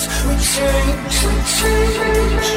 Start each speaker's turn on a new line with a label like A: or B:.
A: change, we change, we change.